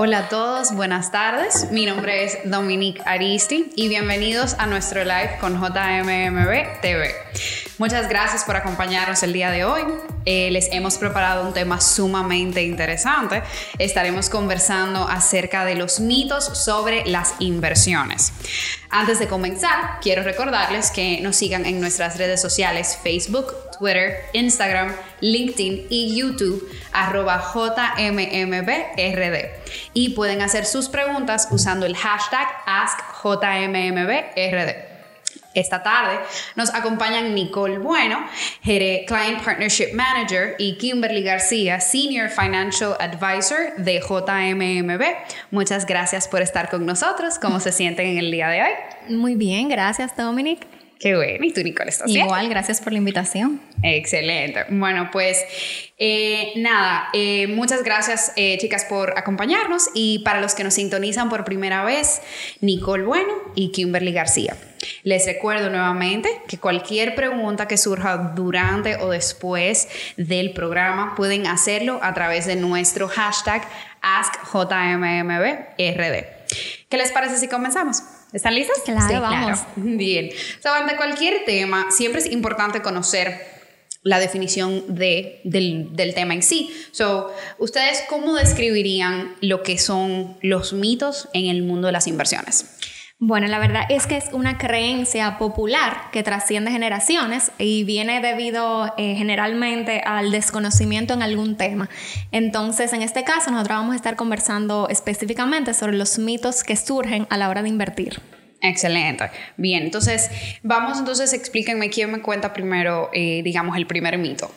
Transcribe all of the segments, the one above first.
Hola a todos, buenas tardes. Mi nombre es Dominique Aristi y bienvenidos a nuestro live con JMMB TV. Muchas gracias por acompañarnos el día de hoy. Eh, les hemos preparado un tema sumamente interesante. Estaremos conversando acerca de los mitos sobre las inversiones. Antes de comenzar, quiero recordarles que nos sigan en nuestras redes sociales Facebook, Twitter, Instagram, LinkedIn y YouTube arroba JMMBRD y pueden hacer sus preguntas usando el hashtag AskJMMBRD. Esta tarde nos acompañan Nicole Bueno, Client Partnership Manager, y Kimberly García, Senior Financial Advisor de JMMB. Muchas gracias por estar con nosotros. ¿Cómo se sienten en el día de hoy? Muy bien, gracias Dominic. Qué bueno. ¿Y tú, Nicole, estás bien? Igual, gracias por la invitación. Excelente. Bueno, pues eh, nada, eh, muchas gracias eh, chicas por acompañarnos y para los que nos sintonizan por primera vez, Nicole Bueno y Kimberly García. Les recuerdo nuevamente que cualquier pregunta que surja durante o después del programa pueden hacerlo a través de nuestro hashtag AskJMMBRD. ¿Qué les parece si comenzamos? ¿Están listas? Claro, vamos. Bien. So, ante cualquier tema, siempre es importante conocer la definición de, del, del, tema en sí. So, ¿Ustedes cómo describirían lo que son los mitos en el mundo de las inversiones? Bueno, la verdad es que es una creencia popular que trasciende generaciones y viene debido eh, generalmente al desconocimiento en algún tema. Entonces, en este caso, nosotros vamos a estar conversando específicamente sobre los mitos que surgen a la hora de invertir. Excelente. Bien, entonces vamos entonces, explíquenme quién me cuenta primero, eh, digamos, el primer mito.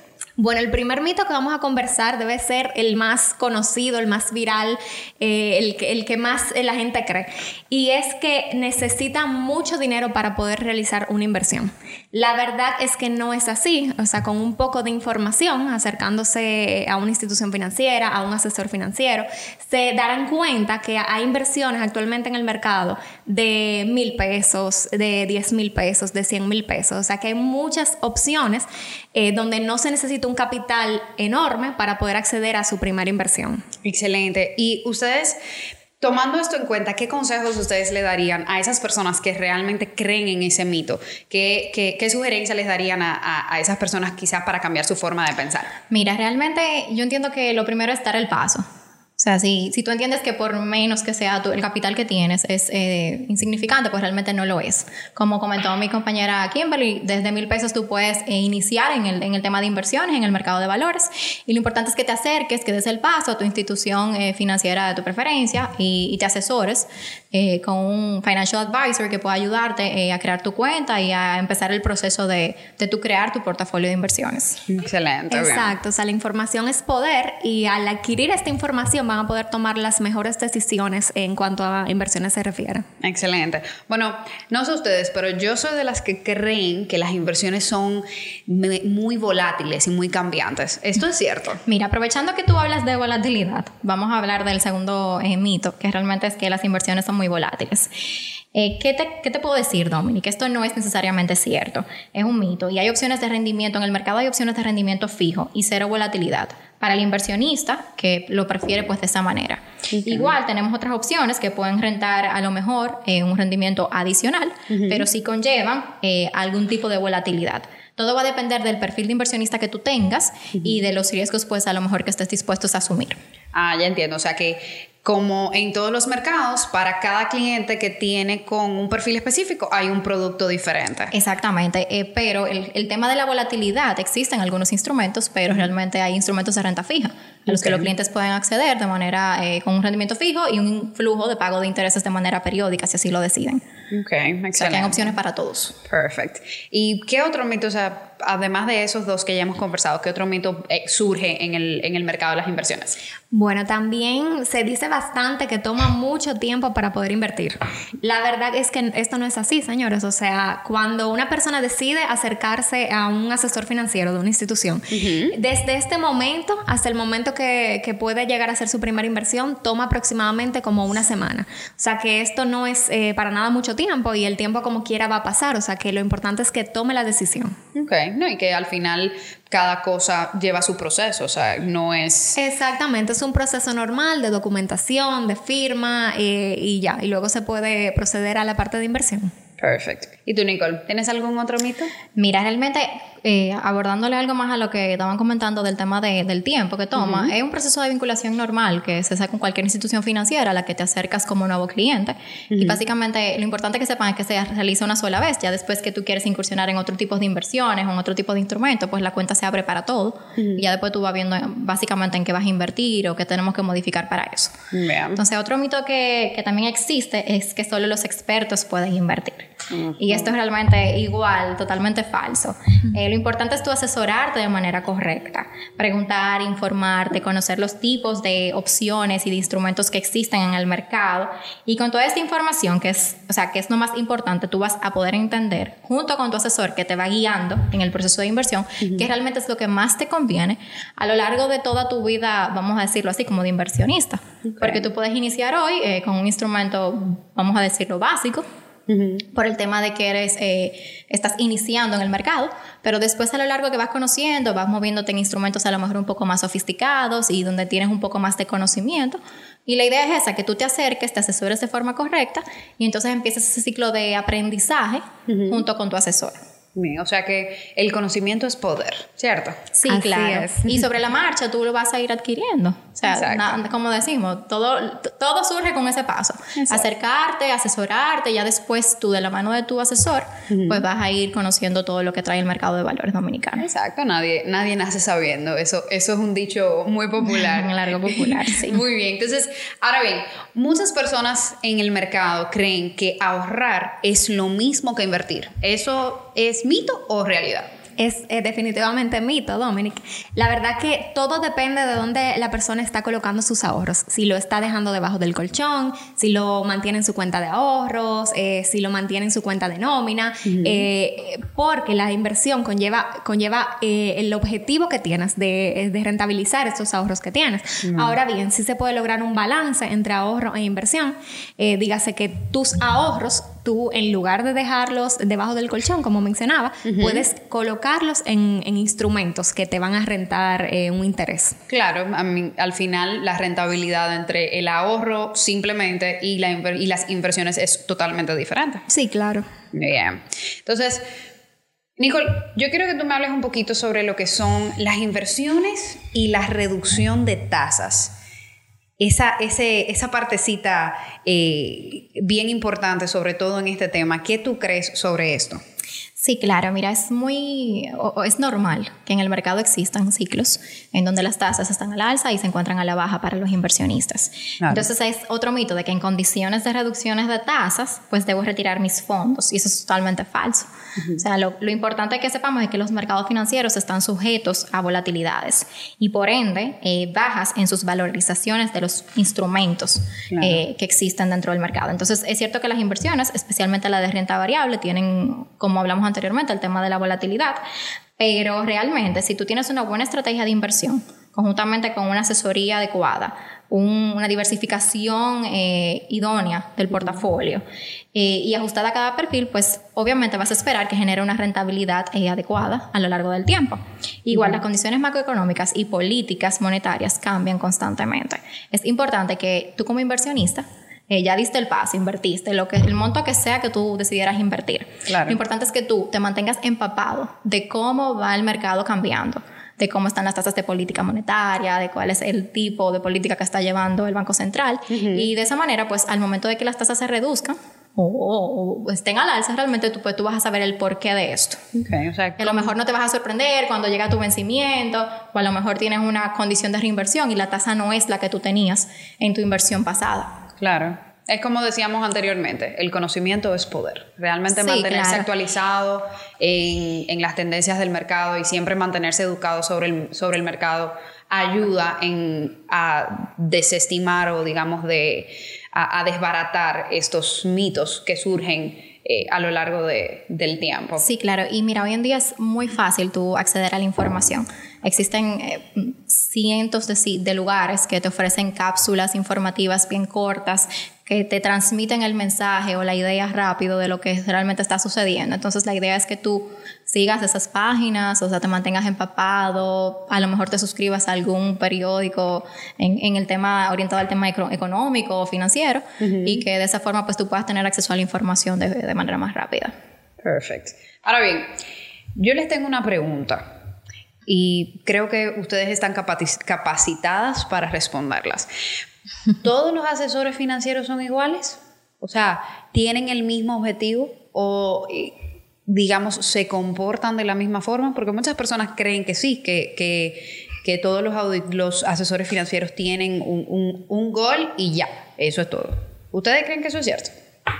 Bueno, el primer mito que vamos a conversar debe ser el más conocido, el más viral, eh, el, el, que más la gente cree. Y es que necesita mucho dinero para poder realizar una inversión. La verdad es que no es así. O sea, con un poco de información, acercándose a una institución financiera, a un asesor financiero, se darán cuenta que hay inversiones actualmente en el mercado de mil pesos, de diez mil pesos, de cien mil pesos. O sea, que hay muchas opciones eh, donde no se necesita un capital enorme para poder acceder a su primera inversión. Excelente. Y ustedes... Tomando esto en cuenta, ¿qué consejos ustedes le darían a esas personas que realmente creen en ese mito? ¿Qué, qué, sugerencia les darían a, a, esas personas quizás para cambiar su forma de pensar? Mira, realmente yo entiendo que lo primero es dar el paso. O sea, si, si tú entiendes que por menos que sea el capital que tienes es eh, insignificante, pues realmente no lo es. Como comentó mi compañera Kimberly, desde mil pesos tú puedes eh, iniciar en el, en el, tema de inversiones, en el mercado de valores. Y lo importante es que te acerques, que des el paso a tu institución eh, financiera de tu preferencia y, y te asesores con un financial advisor que pueda ayudarte a crear tu cuenta y a empezar el proceso de, de tu crear tu portafolio de inversiones. Excelente. Exacto. O sea, la información es poder y al adquirir esta información van a poder tomar las mejores decisiones en cuanto a inversiones se refiere. Excelente. Bueno, no sé ustedes, pero yo soy de las que creen que las inversiones son muy volátiles y muy cambiantes. ¿Esto es cierto? Mira, aprovechando que tú hablas de volatilidad, vamos a hablar del segundo eh, mito, que realmente es que las inversiones son muy volátiles. Eh, ¿qué, te, ¿qué, te, puedo decir, Dominic? Esto no es necesariamente cierto, es un mito y hay opciones de rendimiento, en el mercado hay opciones de rendimiento fijo y cero volatilidad para el inversionista que lo prefiere pues de esa manera. Igual tenemos otras opciones que pueden rentar a lo mejor eh, un rendimiento adicional, pero sí conllevan eh, algún tipo de volatilidad. Todo va a depender del perfil de inversionista que tú tengas y de los riesgos pues a lo mejor que estés dispuestos a asumir. Ah, ya entiendo. O sea que como en todos los mercados, para cada cliente que tiene con un perfil específico hay un producto diferente. Exactamente, eh, pero el, el, tema de la volatilidad, existen algunos instrumentos, pero realmente hay instrumentos de renta fija a los que los clientes pueden acceder de manera eh, con un rendimiento fijo y un flujo de pago de intereses de manera periódica, si así lo deciden. Ok, excelente. O sea, que hay opciones para todos. Perfecto. ¿Y qué otro mito, o sea, además de esos dos que ya hemos conversado, qué otro mito eh, surge en el, en el mercado de las inversiones? Bueno, también se dice bastante que toma mucho tiempo para poder invertir. La verdad es que esto no es así, señores. O sea, cuando una persona decide acercarse a un asesor financiero de una institución, desde este momento hasta el momento que, puede llegar a ser su primera inversión toma aproximadamente como una semana. O sea que esto no es eh, para nada mucho tiempo y el tiempo como quiera va a pasar. O sea que lo importante es que tome la decisión. Ok, no, y que al final cada cosa lleva su proceso, o sea, no es... Exactamente, es un proceso normal de documentación, de firma eh, y ya, y luego se puede proceder a la parte de inversión. Perfecto. ¿Y tú, Nicole, tienes algún otro mito? Mira, realmente, eh, abordándole algo más a lo que estaban comentando del tema del tiempo que toma, es un proceso de vinculación normal que se hace con cualquier institución financiera a la que te acercas como nuevo cliente. Y básicamente, lo importante que sepan es que se realiza una sola vez. Ya después que tú quieres incursionar en otro tipo de inversiones o en otro tipo de instrumentos, pues la cuenta se abre para todo. Y ya después tú vas viendo básicamente en qué vas a invertir o qué tenemos que modificar para eso. Entonces, otro mito que, que también existe es que solo los expertos pueden invertir. Y esto es realmente igual, totalmente falso. Eh, lo importante es tú asesorarte de manera correcta, preguntar, informarte, conocer los tipos de opciones y de instrumentos que existen en el mercado. Y con toda esta información, que es, o sea, que es lo más importante, tú vas a poder entender, junto con tu asesor que te va guiando en el proceso de inversión, que realmente es lo que más te conviene a lo largo de toda tu vida, vamos a decirlo así, como de inversionista. Porque tú puedes iniciar hoy eh, con un instrumento, vamos a decirlo, básico, por el tema de que eres, eh, estás iniciando en el mercado, pero después a lo largo que vas conociendo, vas moviéndote en instrumentos a lo mejor un poco más sofisticados y donde tienes un poco más de conocimiento. Y la idea es esa, que tú te acerques, te asesores de forma correcta y entonces empiezas ese ciclo de aprendizaje junto con tu asesor. O sea que el conocimiento es poder, ¿cierto? Sí, claro. Y sobre la marcha tú lo vas a ir adquiriendo. O sea, como decimos, todo, todo surge con ese paso. Acercarte, asesorarte, ya después tú de la mano de tu asesor, pues vas a ir conociendo todo lo que trae el mercado de valores dominicano. Exacto, nadie, nadie nace sabiendo. Eso, eso es un dicho muy popular. un largo popular, sí. muy bien. Entonces, ahora bien, muchas personas en el mercado creen que ahorrar es lo mismo que invertir. Eso es mito o realidad? es definitivamente mito, Dominic. La verdad que todo depende de dónde la persona está colocando sus ahorros. Si lo está dejando debajo del colchón, si lo mantiene en su cuenta de ahorros, eh, si lo mantiene en su cuenta de nómina, eh, porque la inversión conlleva, conlleva eh, el objetivo que tienes de, rentabilizar estos ahorros que tienes. Ahora bien, si se puede lograr un balance entre ahorro e inversión, dígase que tus ahorros tú en lugar de dejarlos debajo del colchón, como mencionaba, puedes colocarlos en, instrumentos que te van a rentar eh, un interés. Claro, al final la rentabilidad entre el ahorro simplemente y, la, y las inversiones es totalmente diferente. Sí, claro. Bien. Entonces, Nicole, yo quiero que tú me hables un poquito sobre lo que son las inversiones y la reducción de tasas esa, ese, esa partecita eh, bien importante, sobre todo en este tema. ¿Qué tú crees sobre esto? Sí, claro, mira, es muy, es normal que en el mercado existan ciclos en donde las tasas están al alza y se encuentran a la baja para los inversionistas. Entonces es otro mito de que en condiciones de reducciones de tasas, pues debo retirar mis fondos y eso es totalmente falso. O sea, lo, importante que sepamos es que los mercados financieros están sujetos a volatilidades y por ende eh, bajas en sus valorizaciones de los instrumentos eh, que existen dentro del mercado. Entonces es cierto que las inversiones, especialmente la de renta variable, tienen, como hablamos anteriormente, el tema de la volatilidad, pero realmente si tú tienes una buena estrategia de inversión, conjuntamente con una asesoría adecuada, una diversificación eh, idónea del portafolio eh, y ajustada a cada perfil, pues obviamente vas a esperar que genere una rentabilidad eh, adecuada a lo largo del tiempo. Igual las condiciones macroeconómicas y políticas monetarias cambian constantemente. Es importante que tú como inversionista eh, ya diste el paso, invertiste, lo que, el monto que sea que tú decidieras invertir. Lo importante es que tú te mantengas empapado de cómo va el mercado cambiando de cómo están las tasas de política monetaria, de cuál es el tipo de política que está llevando el Banco Central. Y de esa manera, pues al momento de que las tasas se reduzcan, o, estén al alza, realmente tú, pues, tú vas a saber el porqué de esto. Okay, o sea, que a lo mejor no te vas a sorprender cuando llega tu vencimiento, o a lo mejor tienes una condición de reinversión y la tasa no es la que tú tenías en tu inversión pasada. Claro. Es como decíamos anteriormente, el conocimiento es poder. Realmente mantenerse actualizado en, las tendencias del mercado y siempre mantenerse educado sobre el, sobre el mercado ayuda en, a desestimar o digamos de, a, desbaratar estos mitos que surgen eh, a lo largo del tiempo. Sí, claro. Y mira, hoy en día es muy fácil tú acceder a la información. Existen eh, cientos de, de, lugares que te ofrecen cápsulas informativas bien cortas que te transmiten el mensaje o la idea rápido de lo que realmente está sucediendo. Entonces la idea es que tú sigas esas páginas, o sea, te mantengas empapado, a lo mejor te suscribas a algún periódico en, el tema orientado al tema económico o financiero y que de esa forma pues tú puedas tener acceso a la información de, de manera más rápida. Perfecto. Ahora bien, yo les tengo una pregunta y creo que ustedes están capacitadas para responderlas. ¿Todos los asesores financieros son iguales? O sea, ¿tienen el mismo objetivo o, digamos, se comportan de la misma forma? Porque muchas personas creen que sí, que, que, todos los, los, asesores financieros tienen un, un gol y ya, eso es todo. ¿Ustedes creen que eso es cierto?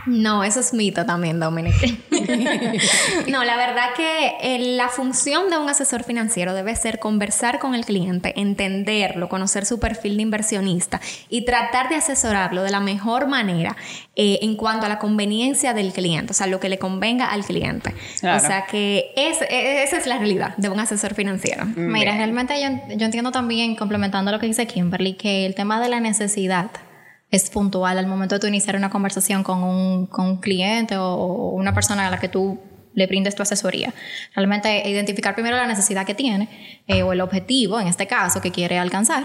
No, eso es mito también, Dominic. no, la verdad que eh, la función de un asesor financiero debe ser conversar con el cliente, entenderlo, conocer su perfil de inversionista y tratar de asesorarlo de la mejor manera eh, en cuanto a la conveniencia del cliente, o sea, lo que le convenga al cliente. O sea, que e, esa es la realidad de un asesor financiero. Mira, realmente yo, yo entiendo también, complementando lo que dice Kimberly, que el tema de la necesidad es puntual al momento de tu iniciar una conversación con un, con un cliente o, una persona a la que tú le brindes tu asesoría. Realmente identificar primero la necesidad que tiene eh, o el objetivo, en este caso, que quiere alcanzar.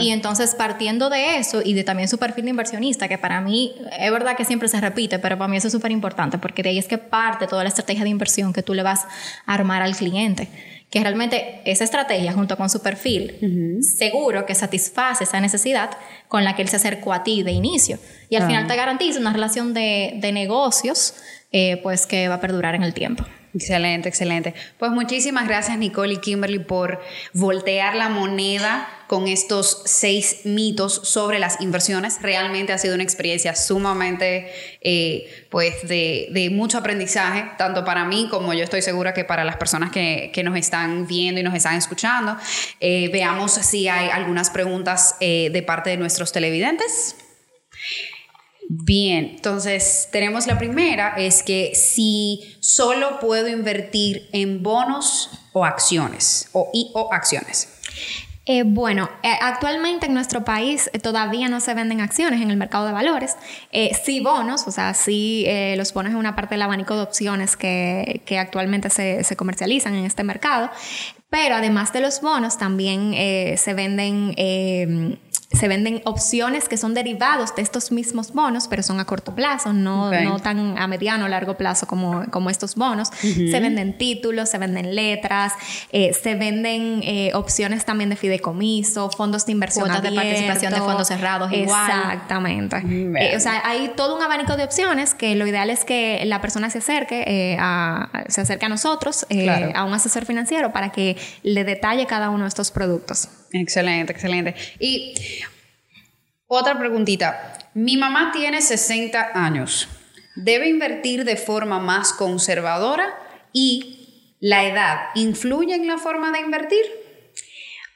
Y entonces partiendo de eso y de también su perfil de inversionista, que para mí es verdad que siempre se repite, pero para mí eso es súper importante porque de ahí es que parte toda la estrategia de inversión que tú le vas a armar al cliente que realmente esa estrategia junto con su perfil seguro que satisface esa necesidad con la que él se acercó a ti de inicio. Y al final te garantiza una relación de, de negocios eh, pues que va a perdurar en el tiempo. Excelente, excelente. Pues muchísimas gracias Nicole y Kimberly por voltear la moneda con estos seis mitos sobre las inversiones. Realmente ha sido una experiencia sumamente eh, pues de, mucho aprendizaje, tanto para mí como yo estoy segura que para las personas que, nos están viendo y nos están escuchando. Eh, veamos si hay algunas preguntas eh, de parte de nuestros televidentes. Bien, entonces tenemos la primera, es que si solo puedo invertir en bonos o acciones, o, y, o acciones. Eh, bueno, eh, actualmente en nuestro país eh, todavía no se venden acciones en el mercado de valores. sí bonos, o sea, sí los bonos es una parte del abanico de opciones que, actualmente se, se, comercializan en este mercado. Pero además de los bonos, también se venden se venden opciones que son derivados de estos mismos bonos, pero son a corto plazo, no, no tan a mediano o largo plazo como, como estos bonos. Se venden títulos, se venden letras, eh, se venden eh, opciones también de fideicomiso, fondos de inversión. Cuotas de participación de fondos cerrados igual. Exactamente. Eh, o sea, hay todo un abanico de opciones que lo ideal es que la persona se acerque, a, se acerque a nosotros, a un asesor financiero, para que le detalle cada uno de estos productos. Excelente, excelente. Y otra preguntita. Mi mamá tiene 60 años. ¿Debe invertir de forma más conservadora? ¿Y la edad influye en la forma de invertir?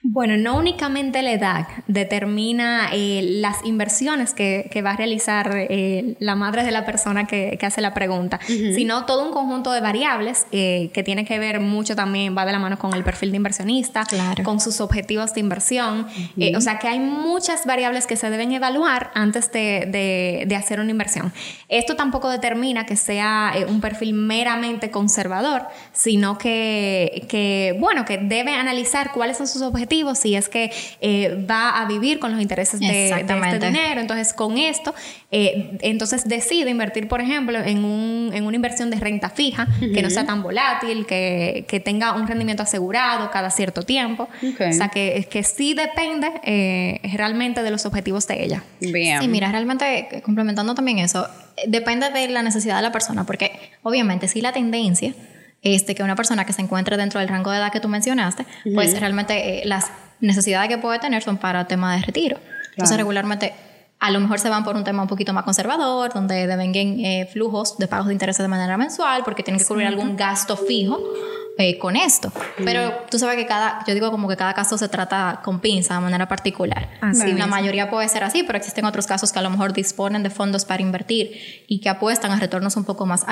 Bueno, no únicamente la edad determina eh, las inversiones que, va a realizar eh, la madre de la persona que, hace la pregunta, sino todo un conjunto de variables eh, que tiene que ver mucho también, va de la mano con el perfil de inversionista, con sus objetivos de inversión. o sea que hay muchas variables que se deben evaluar antes de, hacer una inversión. Esto tampoco determina que sea un perfil meramente conservador, sino que, que, bueno, que debe analizar cuáles son sus objetivos si es que eh, va a vivir con los intereses de, este dinero. Entonces, con esto, eh, entonces decide invertir, por ejemplo, en, un, en una inversión de renta fija, que no sea tan volátil, que, que, tenga un rendimiento asegurado cada cierto tiempo. O sea, que, que sí depende eh, realmente de los objetivos de ella. Bien. Sí, mira, realmente complementando también eso, depende de la necesidad de la persona, porque obviamente si la tendencia este, que una persona que se encuentre dentro del rango de edad que tú mencionaste, pues realmente eh, las necesidades que puede tener son para tema de retiro. Entonces, regularmente a lo mejor se van por un tema un poquito más conservador, donde devengan eh, flujos de pagos de intereses de manera mensual, porque tienen que cubrir algún gasto fijo eh, con esto. Pero tú sabes que cada, yo digo como que cada caso se trata con pinza de manera particular. Así la mayoría puede ser así, pero existen otros casos que a lo mejor disponen de fondos para invertir y que apuestan a retornos un poco más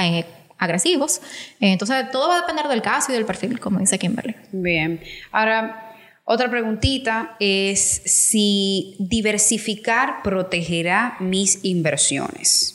agresivos. Eh, entonces, todo va a depender del caso y del perfil, como dice Kimberly. Bien. Ahora, otra preguntita es si diversificar protegerá mis inversiones.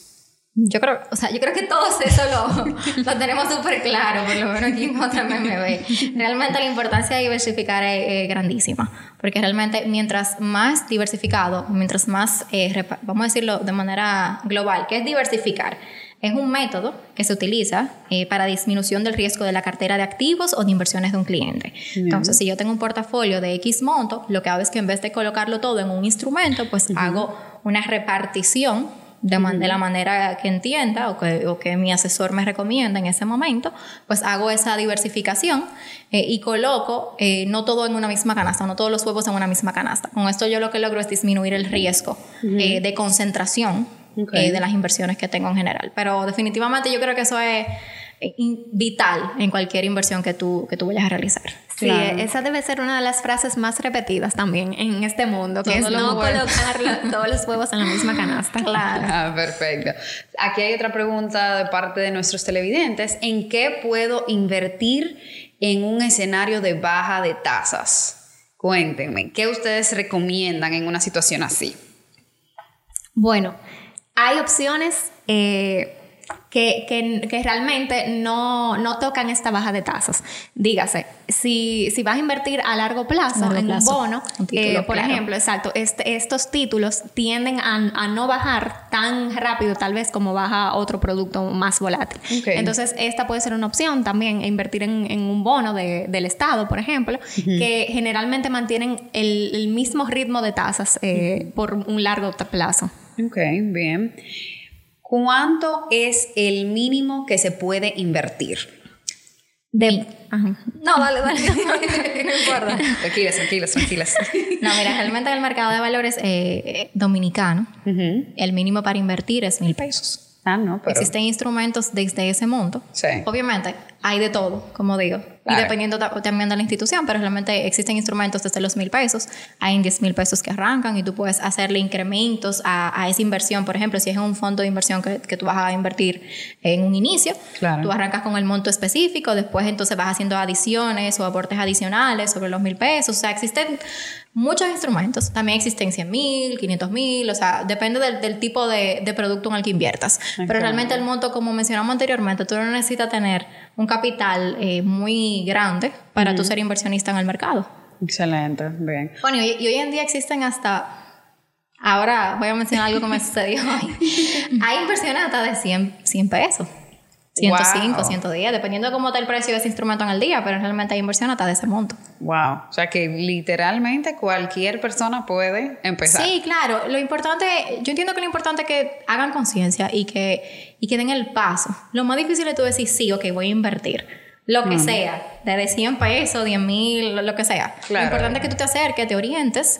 Yo creo, o sea, yo creo que todos eso lo, lo tenemos súper claro, por lo menos aquí en JMMB. Realmente la importancia de diversificar es, grandísima, porque realmente mientras más diversificado, mientras más, eh, vamos a decirlo de manera global, ¿qué es diversificar? Es un método que se utiliza eh, para disminución del riesgo de la cartera de activos o de inversiones de un cliente. Entonces, si yo tengo un portafolio de X monto, lo que hago es que en vez de colocarlo todo en un instrumento, pues hago una repartición de, la manera que entienda o que, mi asesor me recomienda en ese momento, pues hago esa diversificación eh, y coloco eh, no todo en una misma canasta, no todos los huevos en una misma canasta. Con esto yo lo que logro es disminuir el riesgo eh, de concentración de las inversiones que tengo en general. Pero definitivamente yo creo que eso es vital en cualquier inversión que tú, que tú vayas a realizar. Sí, esa debe ser una de las frases más repetidas también en este mundo, que es no colocar todos los huevos en la misma canasta. Claro. Ah, perfecto. Aquí hay otra pregunta de parte de nuestros televidentes. ¿En qué puedo invertir en un escenario de baja de tasas? Cuéntenme, ¿qué ustedes recomiendan en una situación así? Bueno, hay opciones eh, que, que, realmente no, no, tocan esta baja de tasas. Dígase, si, si vas a invertir a largo plazo en un bono, eh, por ejemplo, exacto, este, estos títulos tienden a, a, no bajar tan rápido tal vez como baja otro producto más volátil. Entonces, esta puede ser una opción también, invertir en, en un bono de, del Estado, por ejemplo, que generalmente mantienen el, el, mismo ritmo de tasas eh, por un largo plazo. Ok, bien. ¿Cuánto es el mínimo que se puede invertir? De, No, dale, dale. no importa. Tranquilas, tranquilas, tranquilas. No, mira, realmente en el mercado de valores eh, dominicano, el mínimo para invertir es mil pesos. Ah, no, pero... Existen instrumentos desde ese monto. Sí. Obviamente, hay de todo, como digo. Y dependiendo también de la institución, pero realmente existen instrumentos desde los mil pesos. Hay 10 mil pesos que arrancan y tú puedes hacerle incrementos a, esa inversión. Por ejemplo, si es un fondo de inversión que, tú vas a invertir en un inicio, tú arrancas con el monto específico, después entonces vas haciendo adiciones o aportes adicionales sobre los mil pesos. O sea, existen muchos instrumentos. También existen 100 mil, 500 mil, o sea, depende del, tipo de, producto en el que inviertas. Pero realmente el monto, como mencionamos anteriormente, tú no necesitas tener un capital eh, muy grande para tú ser inversionista en el mercado. Excelente, bien. Bueno, y, hoy en día existen hasta Ahora voy a mencionar algo que me sucedió hoy. Hay inversiones hasta de 100, 100 pesos. 105, 110, dependiendo de cómo está el precio de ese instrumento en el día, pero realmente hay inversión hasta de ese monto. Wow, o sea que literalmente cualquier persona puede empezar. Sí, claro, lo importante, yo entiendo que lo importante es que hagan conciencia y que, y que den el paso. Lo más difícil es tú decir, sí, ok, voy a invertir. Lo que sea, desde 100 pesos, 10 mil, lo que sea. Lo importante es que tú te acerques, te orientes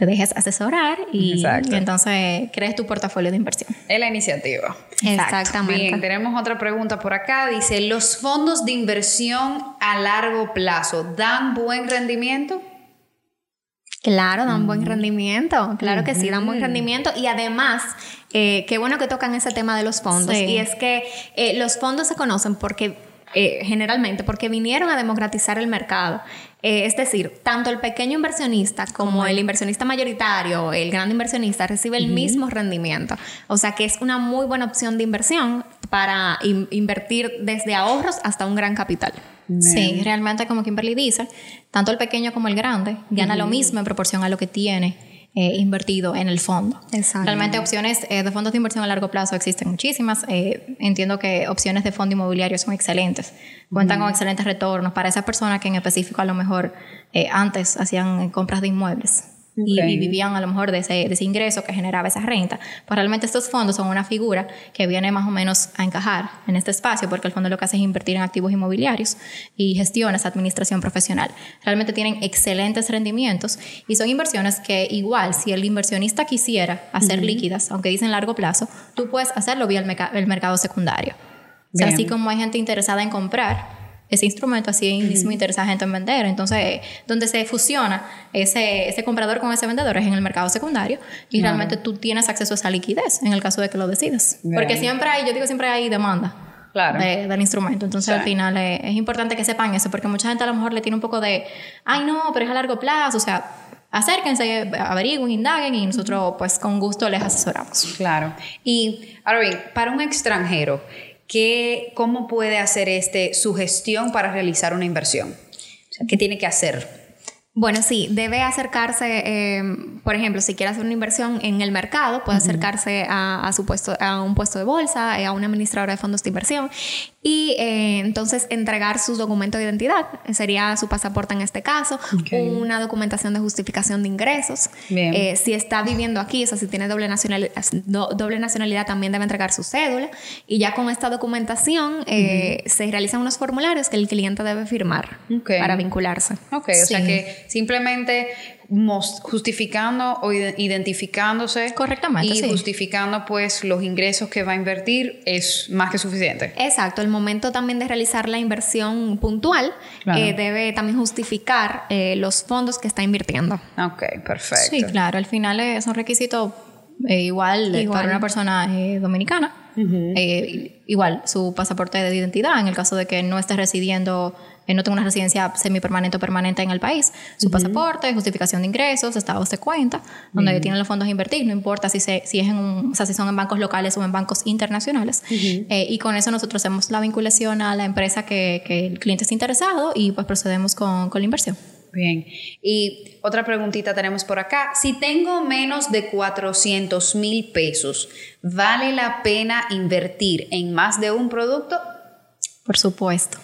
te dejes asesorar y, entonces crees tu portafolio de inversión. Es la iniciativa. Exactamente. Bien, tenemos otra pregunta por acá. Dice, ¿los fondos de inversión a largo plazo dan buen rendimiento? Claro, dan buen mm. rendimiento, claro que sí, dan buen rendimiento y además, eh, qué bueno que tocan ese tema de los fondos y es que eh, los fondos se conocen porque eh, generalmente porque vinieron a democratizar el mercado. Eh, es decir, tanto el pequeño inversionista como el inversionista mayoritario, el gran inversionista, recibe el mismo rendimiento. O sea que es una muy buena opción de inversión para invertir desde ahorros hasta un gran capital. Sí, realmente como Kimberly dice, tanto el pequeño como el grande gana lo mismo en proporción a lo que tiene eh, invertido en el fondo. Realmente opciones eh, de fondos de inversión a largo plazo existen muchísimas. Eh, entiendo que opciones de fondo inmobiliario son excelentes. Cuentan con excelentes retornos para esas personas que en específico a lo mejor antes hacían compras de inmuebles y, vivían a lo mejor de ese, ingreso que generaba esa renta. Pues realmente estos fondos son una figura que viene más o menos a encajar en este espacio, porque el fondo lo que hace es invertir en activos inmobiliarios y gestiona esa administración profesional. Realmente tienen excelentes rendimientos y son inversiones que igual, si el inversionista quisiera hacer líquidas, aunque dicen largo plazo, tú puedes hacerlo vía el, mercado secundario. O sea, así como hay gente interesada en comprar, ese instrumento, así es muy interesante en vender. Entonces, donde se fusiona ese, ese comprador con ese vendedor es en el mercado secundario y realmente tú tienes acceso a esa liquidez en el caso de que lo decidas. Porque siempre hay, yo digo siempre hay demanda. Claro. del instrumento. Entonces, al final es, importante que sepan eso, porque mucha gente a lo mejor le tiene un poco de, ay, no, pero es a largo plazo. O sea, acérquense, averigüen, indaguen y nosotros pues con gusto les asesoramos. Claro. Y ahora bien, para un extranjero, ¿qué, ¿cómo puede hacer este, su gestión para realizar una inversión? ¿Qué tiene que hacer? Bueno, sí, debe acercarse, eh, por ejemplo, si quiere hacer una inversión en el mercado, puede acercarse a, su puesto, a un puesto de bolsa, a una administradora de fondos de inversión y eh, entonces entregar sus documentos de identidad. Sería su pasaporte en este caso, una documentación de justificación de ingresos. Eh, si está viviendo aquí, o sea, si tiene doble nacionalidad, doble nacionalidad, también debe entregar su cédula. Y ya con esta documentación eh, se realizan unos formularios que el cliente debe firmar para vincularse. Ok, o sea que simplemente justificando o identificándose correctamente y justificando pues los ingresos que va a invertir es más que suficiente. Exacto, el momento también de realizar la inversión puntual eh, debe también justificar eh, los fondos que está invirtiendo. Ok, perfecto. Sí, claro, al final es un requisito eh, igual, para una persona dominicana. igual su pasaporte de identidad en el caso de que no esté residiendo no tengo una residencia semipermanente o permanente en el país, su pasaporte, justificación de ingresos, estados de cuenta, donde tienen los fondos a invertir, no importa si, se, si, es en un, o sea, si son en bancos locales o en bancos internacionales. Eh, y con eso nosotros hacemos la vinculación a la empresa que, que el cliente está interesado y pues procedemos con, con la inversión. Bien. Y otra preguntita tenemos por acá. Si tengo menos de 400 mil pesos, ¿vale la pena invertir en más de un producto? Por supuesto.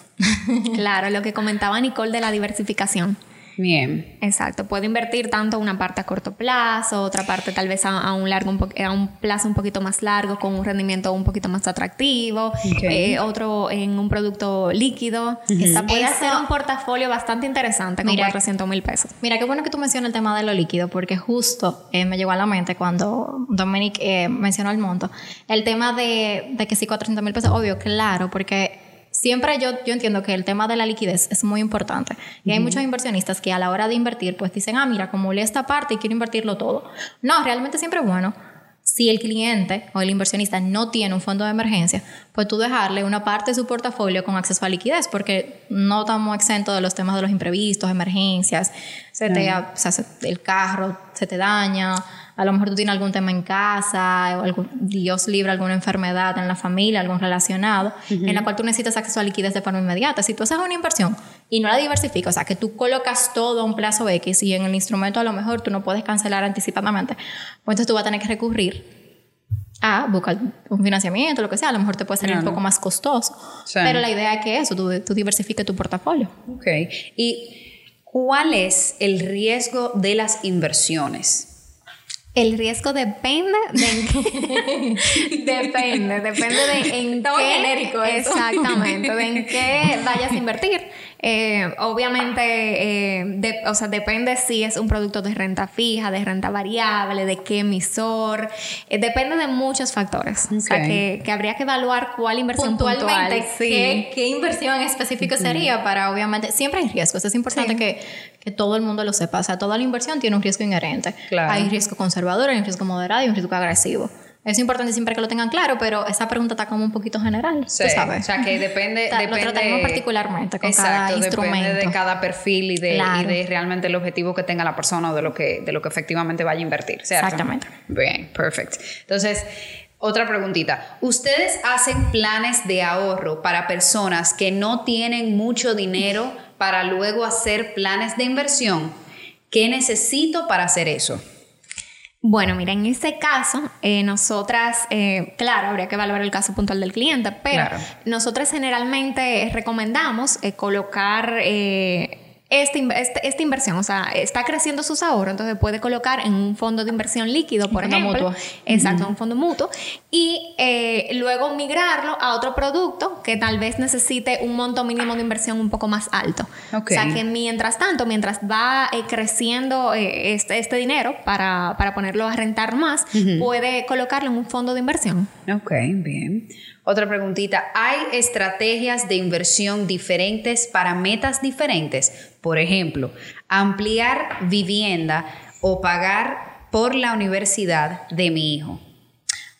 Claro, lo que comentaba Nicole de la diversificación. Bien. Exacto, puede invertir tanto una parte a corto plazo, otra parte tal vez a, un, largo, a un plazo un poquito más largo con un rendimiento un poquito más atractivo, eh, otro en un producto líquido. puede ser un portafolio bastante interesante con 400 mil pesos. Mira, qué bueno que tú mencionas el tema de lo líquido, porque justo eh, me llegó a la mente cuando Dominic eh, mencionó el monto. El tema de, de que sí, 400 mil pesos, obvio, claro, porque siempre yo, yo entiendo que el tema de la liquidez es muy importante. Y hay muchos inversionistas que a la hora de invertir, pues dicen, ah, mira, acumulé esta parte y quiero invertirlo todo. No, realmente siempre es bueno. Si el cliente o el inversionista no tiene un fondo de emergencia, pues tú dejarle una parte de su portafolio con acceso a liquidez, porque no estamos exentos de los temas de los imprevistos, emergencias, se te, o sea, el carro se te daña, a lo mejor tú tienes algún tema en casa, o algún, Dios libre alguna enfermedad en la familia, algún relacionado, en la cual tú necesitas acceso a liquidez de forma inmediata. Si tú haces una inversión y no la diversificas, o sea, que tú colocas todo a un plazo X y en el instrumento a lo mejor tú no puedes cancelar anticipadamente, pues entonces tú vas a tener que recurrir a buscar un financiamiento, lo que sea, a lo mejor te puede salir un poco más costoso. Pero la idea es que eso, tú, tú diversifiques tu portafolio. Ok. ¿Y cuál es el riesgo de las inversiones? El riesgo depende de en qué. depende, depende de en qué. genérico Exactamente, de en qué vayas a invertir. Eh, obviamente, eh, o sea, depende si es un producto de renta fija, de renta variable, de qué emisor. Eh, depende de muchos factores. O sea, que, habría que evaluar cuál inversión puntualmente, qué, qué, inversión específica sería para, obviamente, siempre hay riesgos. Es importante que, que, todo el mundo lo sepa. O sea, toda la inversión tiene un riesgo inherente. Hay riesgo conservador, hay un riesgo moderado y un riesgo agresivo. Es importante siempre que lo tengan claro, pero esa pregunta está como un poquito general, sí, sabes. O sea, que depende... depende lo trataremos particularmente con cada instrumento. depende de cada perfil y de, y de, realmente el objetivo que tenga la persona o de lo que, de lo que efectivamente vaya a invertir, ¿cierto? Exactamente. Bien, perfecto. Entonces... Otra preguntita. ¿Ustedes hacen planes de ahorro para personas que no tienen mucho dinero para luego hacer planes de inversión? ¿Qué necesito para hacer eso? Bueno, mira, en este caso, eh, nosotras, eh, claro, habría que evaluar el caso puntual del cliente, pero nosotras generalmente recomendamos eh, colocar este, esta inversión, o sea, está creciendo sus ahorros, entonces puede colocar en un fondo de inversión líquido, por ejemplo. Mutuo. Exacto, un fondo mutuo. Y eh, luego migrarlo a otro producto que tal vez necesite un monto mínimo de inversión un poco más alto. O sea, que mientras tanto, mientras va eh, creciendo eh, este, este, dinero para, para, ponerlo a rentar más, puede colocarlo en un fondo de inversión. Ok, bien. Otra preguntita, ¿hay estrategias de inversión diferentes para metas diferentes? Por ejemplo, ampliar vivienda o pagar por la universidad de mi hijo.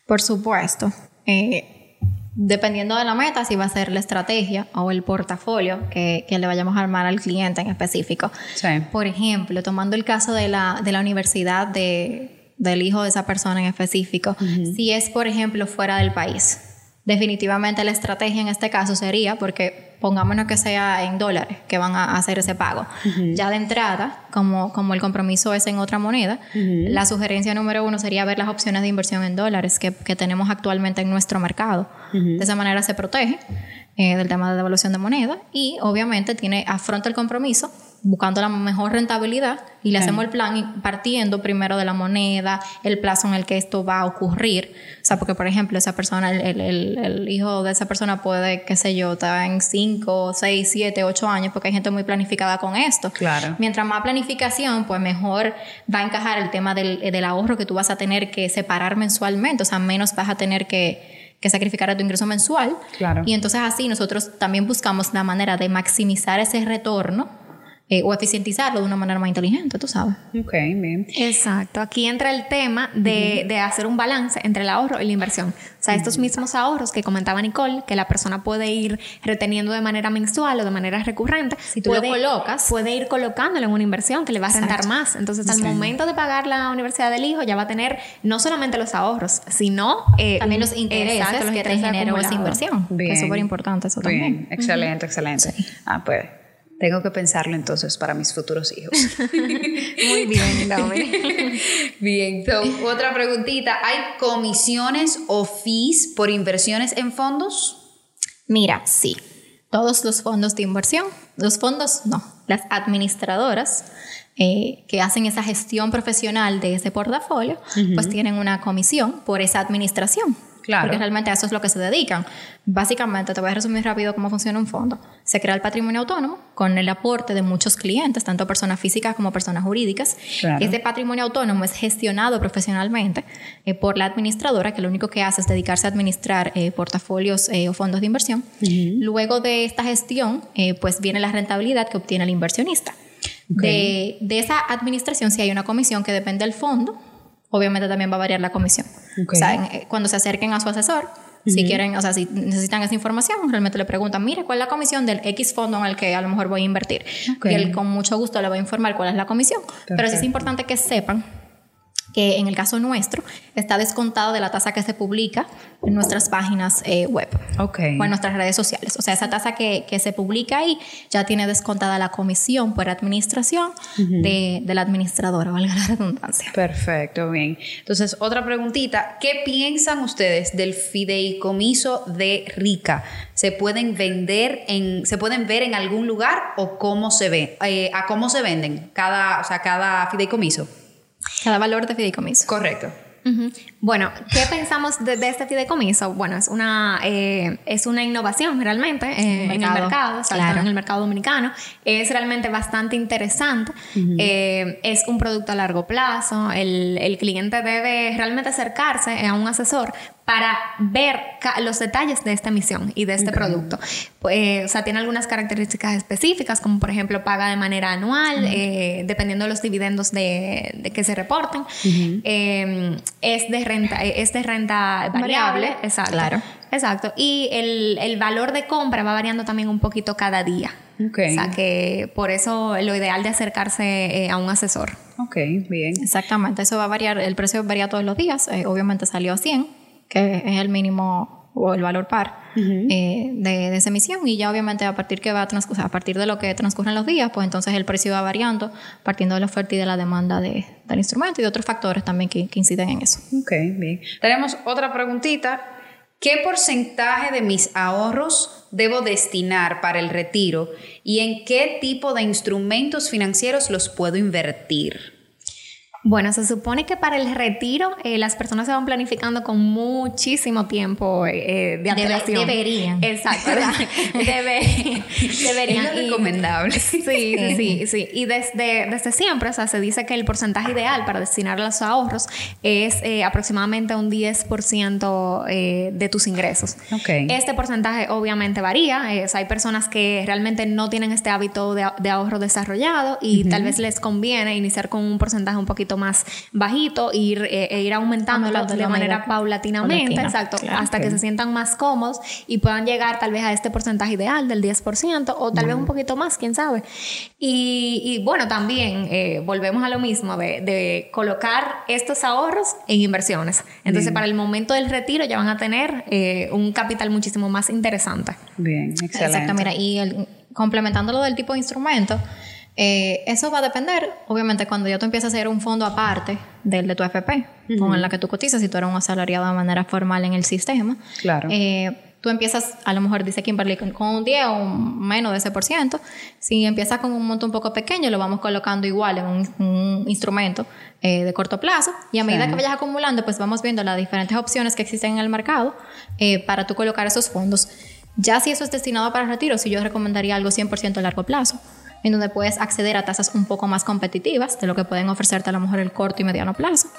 Por supuesto. Eh, dependiendo de la meta, si va a ser la estrategia o el portafolio que, que le vayamos a armar al cliente en específico. Sí. Por ejemplo, tomando el caso de la, de la universidad de, del hijo de esa persona en específico, si es, por ejemplo, fuera del país, definitivamente la estrategia en este caso sería, porque pongámonos que sea en dólares que van a hacer ese pago, ya de entrada, como, como el compromiso es en otra moneda, la sugerencia número uno sería ver las opciones de inversión en dólares que, que tenemos actualmente en nuestro mercado. De esa manera se protege eh, del tema de devaluación de moneda y obviamente tiene afronta el compromiso buscando la mejor rentabilidad y le hacemos el plan partiendo primero de la moneda, el plazo en el que esto va a ocurrir. O sea, porque por ejemplo, esa persona, el, el, el hijo de esa persona puede, qué sé yo, estar en 5, 6, 7, 8 años, porque hay gente muy planificada con esto. Claro. Mientras más planificación, pues mejor va a encajar el tema del, del ahorro que tú vas a tener que separar mensualmente, o sea, menos vas a tener que que sacrificar a tu ingreso mensual. Claro. Y entonces así nosotros también buscamos la manera de maximizar ese retorno eh, o eficientizarlo de una manera más inteligente, tú sabes. Ok, bien. Exacto. Aquí entra el tema de, de, hacer un balance entre el ahorro y la inversión. O sea, estos mismos ahorros que comentaba Nicole, que la persona puede ir reteniendo de manera mensual o de manera recurrente, si tú puede, lo colocas, puede ir colocándolo en una inversión que le va a rentar Exacto. más. Entonces, al momento de pagar la universidad del hijo, ya va a tener no solamente los ahorros, sino eh, también los intereses exacto, los que te generó esa inversión. que Es súper importante eso Bien, también. excelente, excelente. Ah, pues tengo que pensarlo entonces para mis futuros hijos. Muy bien, Dominic. Bien, so, otra preguntita. ¿Hay comisiones o fees por inversiones en fondos? Mira, sí. Todos los fondos de inversión, los fondos no, las administradoras eh, que hacen esa gestión profesional de ese portafolio, pues tienen una comisión por esa administración. Claro. Porque realmente a eso es lo que se dedican. Básicamente, te voy a resumir rápido cómo funciona un fondo. Se crea el patrimonio autónomo con el aporte de muchos clientes, tanto personas físicas como personas jurídicas. Claro. Ese patrimonio autónomo es gestionado profesionalmente eh, por la administradora, que lo único que hace es dedicarse a administrar eh, portafolios eh, o fondos de inversión. Luego de esta gestión, eh, pues viene la rentabilidad que obtiene el inversionista. De, de esa administración, si hay una comisión que depende del fondo, obviamente también va a variar la comisión. O sea, eh, cuando se acerquen a su asesor, si quieren, o sea, si necesitan esa información, realmente le preguntan, mire, ¿cuál es la comisión del X fondo en el que a lo mejor voy a invertir? Y él con mucho gusto le va a informar cuál es la comisión. Pero sí es importante que sepan que en el caso nuestro está descontado de la tasa que se publica en nuestras páginas eh, web Ok. o en nuestras redes sociales. O sea, esa tasa que, que se publica ahí ya tiene descontada la comisión por administración de, de la administradora, valga la redundancia. Perfecto, bien. Entonces, otra preguntita. ¿Qué piensan ustedes del fideicomiso de Rica? ¿Se pueden vender en, se pueden ver en algún lugar o cómo se ve? Eh, ¿A cómo se venden cada, o sea, cada fideicomiso? Cada valor de fideicomiso. Correcto. Bueno, ¿qué pensamos de, de este fideicomiso? Bueno, es una, eh, es una innovación realmente eh, en el mercado, claro. en el mercado dominicano. Es realmente bastante interesante. Eh, es un producto a largo plazo. El, el cliente debe realmente acercarse a un asesor para ver los detalles de esta emisión y de este producto. Pues, o sea, tiene algunas características específicas, como por ejemplo paga de manera anual, eh, dependiendo de los dividendos de, de que se reporten. Eh, es de renta, eh, es de renta variable, Variable, exacto. claro. Exacto. Y el, el valor de compra va variando también un poquito cada día. Ok. O sea que por eso lo ideal de acercarse eh, a un asesor. Ok, bien. Exactamente, eso va a variar, el precio varía todos los días, eh, obviamente salió a 100, que es el mínimo o el valor par eh, de, de esa emisión y ya obviamente a partir que va a transcurrir, a partir de lo que transcurren los días, pues entonces el precio va variando partiendo de la oferta y de la demanda de- del instrumento y de otros factores también que, que inciden en eso. Ok, bien. Tenemos otra preguntita. ¿Qué porcentaje de mis ahorros debo destinar para el retiro y en qué tipo de instrumentos financieros los puedo invertir? Bueno, se supone que para el retiro eh, las personas se van planificando con muchísimo tiempo eh, de Debe- antelación. deberían. Exacto. Debe- deberían. Es lo Y- recomendable. Sí, sí, sí, sí. Y desde, desde siempre, o sea, se dice que el porcentaje ideal para destinar los ahorros es eh, aproximadamente un 10% eh, de tus ingresos. Ok. Este porcentaje obviamente varía. eh, o sea, hay personas que realmente no tienen este hábito de, de ahorro desarrollado y tal vez les conviene iniciar con un porcentaje un poquito poquito más bajito ir, eh, e ir aumentándolo de, manera paulatinamente, exacto, hasta que se sientan más cómodos y puedan llegar tal vez a este porcentaje ideal del 10% o tal vez un poquito más, quién sabe. Y, bueno, también eh, volvemos a lo mismo de, colocar estos ahorros en inversiones. Entonces, para el momento del retiro ya van a tener eh, un capital muchísimo más interesante. Bien, excelente. Exacto, mira, y el, complementándolo del tipo de instrumento, eh, eso va a depender, obviamente, cuando ya tú empiezas a hacer un fondo aparte del de tu FP, con el que tú cotizas, si tú eres un asalariado de manera formal en el sistema. Claro. Eh, tú empiezas, a lo mejor dice Kimberly, con un 10 o menos de ese por ciento. Si empiezas con un monto un poco pequeño, lo vamos colocando igual en un, instrumento eh, de corto plazo. Y a medida que vayas acumulando, pues vamos viendo las diferentes opciones que existen en el mercado para tú colocar esos fondos. Ya si eso es destinado para retiro, si yo recomendaría algo 100% a largo plazo en donde puedes acceder a tasas un poco más competitivas de lo que pueden ofrecerte a lo mejor el corto y mediano plazo.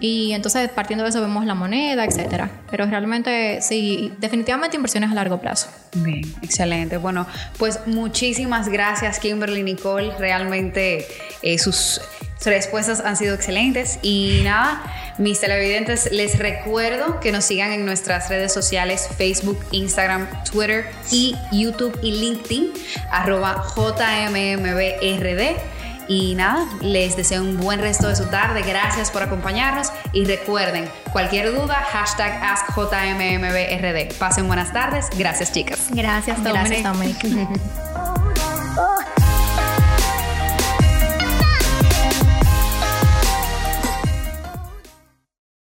Y entonces partiendo de eso vemos la moneda, etcétera. Pero realmente sí, definitivamente inversiones a largo plazo. Bien, excelente. Bueno, pues muchísimas gracias Kimberly Nicole. Realmente eh, sus respuestas han sido excelentes y nada, mis televidentes les recuerdo que nos sigan en nuestras redes sociales Facebook, Instagram, Twitter y YouTube y LinkedIn arroba JMMBRD y nada, les deseo un buen resto de su tarde. Gracias por acompañarnos. Y recuerden, cualquier duda, hashtag AskJMMBRD. Pasen buenas tardes. Gracias, chicas. Gracias, Gracias,